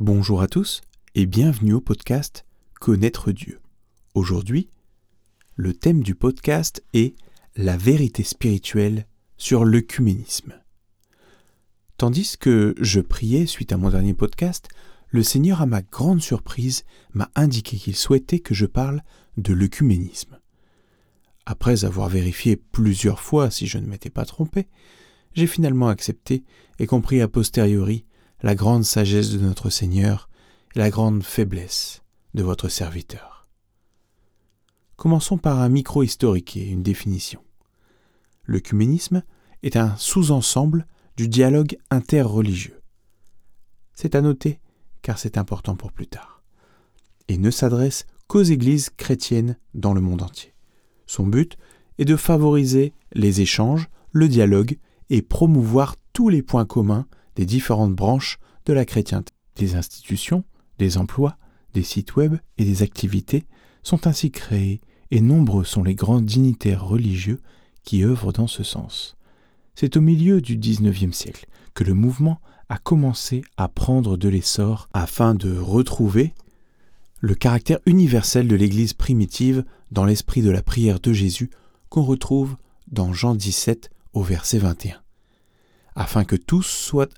Bonjour à tous et bienvenue au podcast Connaître Dieu. Aujourd'hui, le thème du podcast est la vérité spirituelle sur l'œcuménisme. Tandis que je priais suite à mon dernier podcast, le Seigneur, à ma grande surprise, m'a indiqué qu'il souhaitait que je parle de l'œcuménisme. Après avoir vérifié plusieurs fois si je ne m'étais pas trompé, j'ai finalement accepté et compris a posteriori la grande sagesse de notre Seigneur et la grande faiblesse de votre serviteur. Commençons par un micro-historique et une définition. L'œcuménisme est un sous-ensemble du dialogue interreligieux. C'est à noter car c'est important pour plus tard, et ne s'adresse qu'aux églises chrétiennes dans le monde entier. Son but est de favoriser les échanges, le dialogue et promouvoir tous les points communs des différentes branches de la chrétienté. Des institutions, des emplois, des sites web et des activités sont ainsi créés et nombreux sont les grands dignitaires religieux qui œuvrent dans ce sens. C'est au milieu du XIXe siècle que le mouvement a commencé à prendre de l'essor afin de retrouver le caractère universel de l'Église primitive dans l'esprit de la prière de Jésus qu'on retrouve dans Jean 17 au verset 21. Afin que tous soient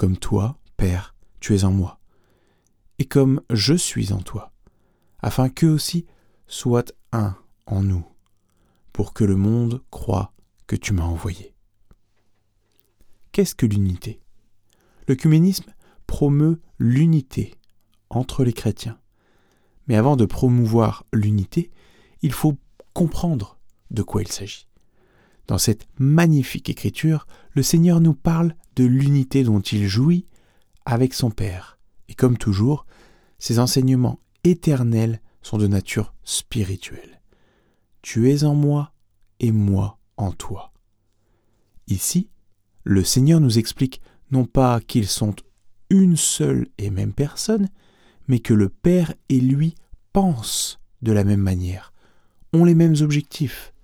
comme toi, Père, tu es en moi, et comme je suis en toi, afin qu'eux aussi soient un en nous, pour que le monde croie que tu m'as envoyé. Qu'est-ce que l'unité? L'œcuménisme promeut l'unité entre les chrétiens. Mais avant de promouvoir l'unité, il faut comprendre de quoi il s'agit. Dans cette magnifique écriture, le Seigneur nous parle de l'unité dont il jouit avec son Père. Et comme toujours, ses enseignements éternels sont de nature spirituelle. Tu es en moi et moi en toi. Ici, le Seigneur nous explique non pas qu'ils sont une seule et même personne, mais que le Père et lui pensent de la même manière, ont les mêmes objectifs,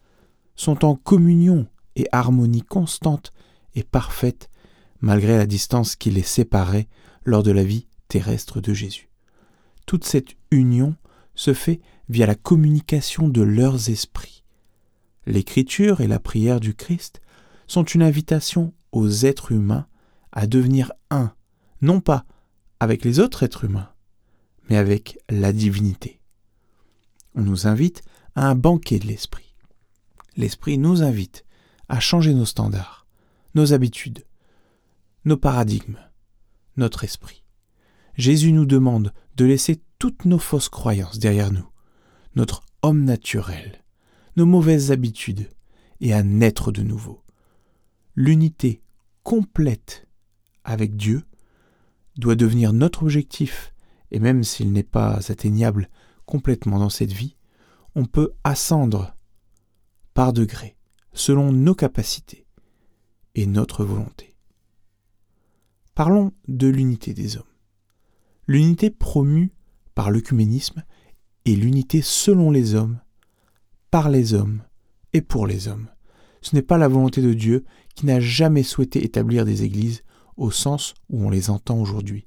sont en communion et harmonie constante et parfaite malgré la distance qui les séparait lors de la vie terrestre de Jésus. Toute cette union se fait via la communication de leurs esprits. L'écriture et la prière du Christ sont une invitation aux êtres humains à devenir un, non pas avec les autres êtres humains, mais avec la divinité. On nous invite à un banquet de l'Esprit. L'Esprit nous invite à changer nos standards, nos habitudes, nos paradigmes, notre esprit. Jésus nous demande de laisser toutes nos fausses croyances derrière nous, notre homme naturel, nos mauvaises habitudes, et à naître de nouveau. L'unité complète avec Dieu doit devenir notre objectif et même s'il n'est pas atteignable complètement dans cette vie, on peut ascendre par degrés, selon nos capacités et notre volonté. Parlons de l'unité des hommes. L'unité promue par l'œcuménisme est l'unité selon les hommes, par les hommes et pour les hommes. Ce n'est pas la volonté de Dieu qui n'a jamais souhaité établir des églises au sens où on les entend aujourd'hui.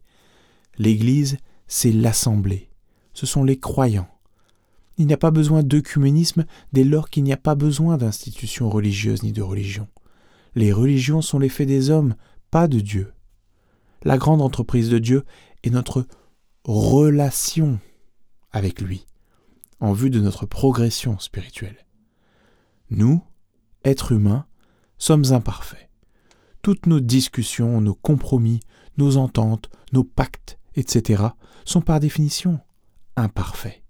L'Église c'est l'assemblée, ce sont les croyants. Il n'y a pas besoin d'œcuménisme dès lors qu'il n'y a pas besoin d'institutions religieuses ni de religion. Les religions sont l'effet des hommes, pas de Dieu. La grande entreprise de Dieu est notre relation avec lui, en vue de notre progression spirituelle. Nous, êtres humains, sommes imparfaits. Toutes nos discussions, nos compromis, nos ententes, nos pactes, etc., sont par définition imparfaits.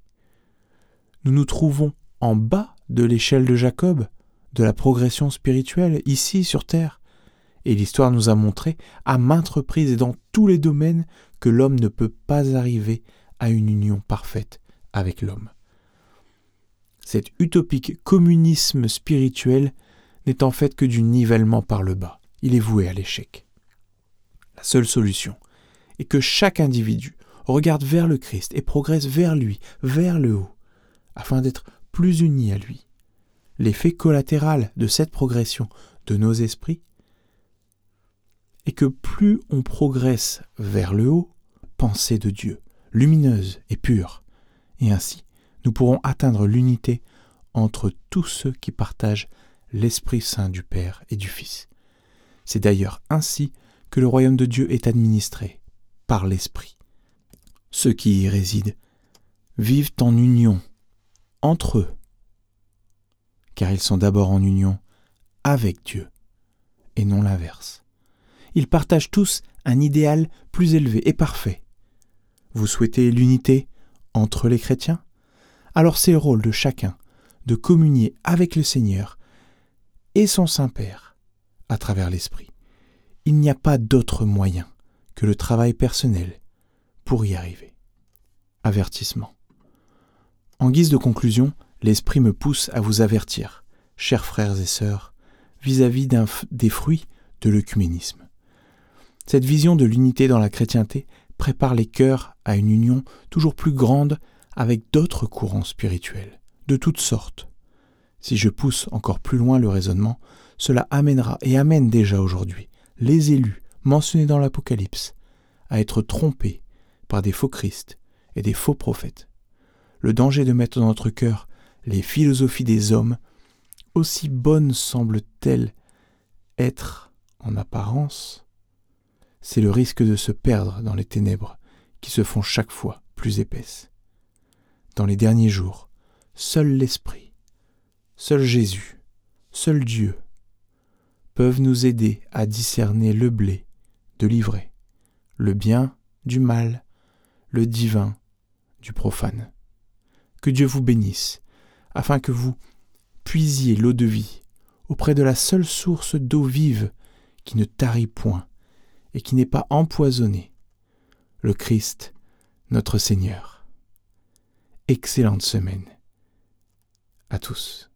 Nous nous trouvons en bas de l'échelle de Jacob, de la progression spirituelle, ici sur Terre, et l'histoire nous a montré à maintes reprises et dans tous les domaines que l'homme ne peut pas arriver à une union parfaite avec l'homme. Cet utopique communisme spirituel n'est en fait que du nivellement par le bas. Il est voué à l'échec. La seule solution est que chaque individu regarde vers le Christ et progresse vers lui, vers le haut, afin d'être plus uni à lui. L'effet collatéral de cette progression de nos esprits est que plus on progresse vers le haut, pensée de Dieu, lumineuse et pure, et ainsi nous pourrons atteindre l'unité entre tous ceux qui partagent l'Esprit Saint du Père et du Fils. C'est d'ailleurs ainsi que le royaume de Dieu est administré, par l'Esprit. Ceux qui y résident vivent en union entre eux, car ils sont d'abord en union avec Dieu, et non l'inverse. Ils partagent tous un idéal plus élevé et parfait. Vous souhaitez l'unité entre les chrétiens? Alors c'est le rôle de chacun de communier avec le Seigneur et son Saint-Père à travers l'Esprit. Il n'y a pas d'autre moyen que le travail personnel pour y arriver. Avertissement. En guise de conclusion, l'Esprit me pousse à vous avertir, chers frères et sœurs, vis-à-vis des fruits de l'œcuménisme. Cette vision de l'unité dans la chrétienté prépare les cœurs à une union toujours plus grande avec d'autres courants spirituels, de toutes sortes. Si je pousse encore plus loin le raisonnement, cela amènera et amène déjà aujourd'hui les élus mentionnés dans l'Apocalypse à être trompés par des faux Christ et des faux prophètes. Le danger de mettre dans notre cœur les philosophies des hommes, aussi bonnes semblent-elles être en apparence, c'est le risque de se perdre dans les ténèbres qui se font chaque fois plus épaisses. Dans les derniers jours, seul l'Esprit, seul Jésus, seul Dieu peuvent nous aider à discerner le blé de l'ivraie, le bien du mal, le divin du profane. Que Dieu vous bénisse, afin que vous puisiez l'eau de vie auprès de la seule source d'eau vive qui ne tarit point et qui n'est pas empoisonnée, le Christ, notre Seigneur. Excellente semaine à tous.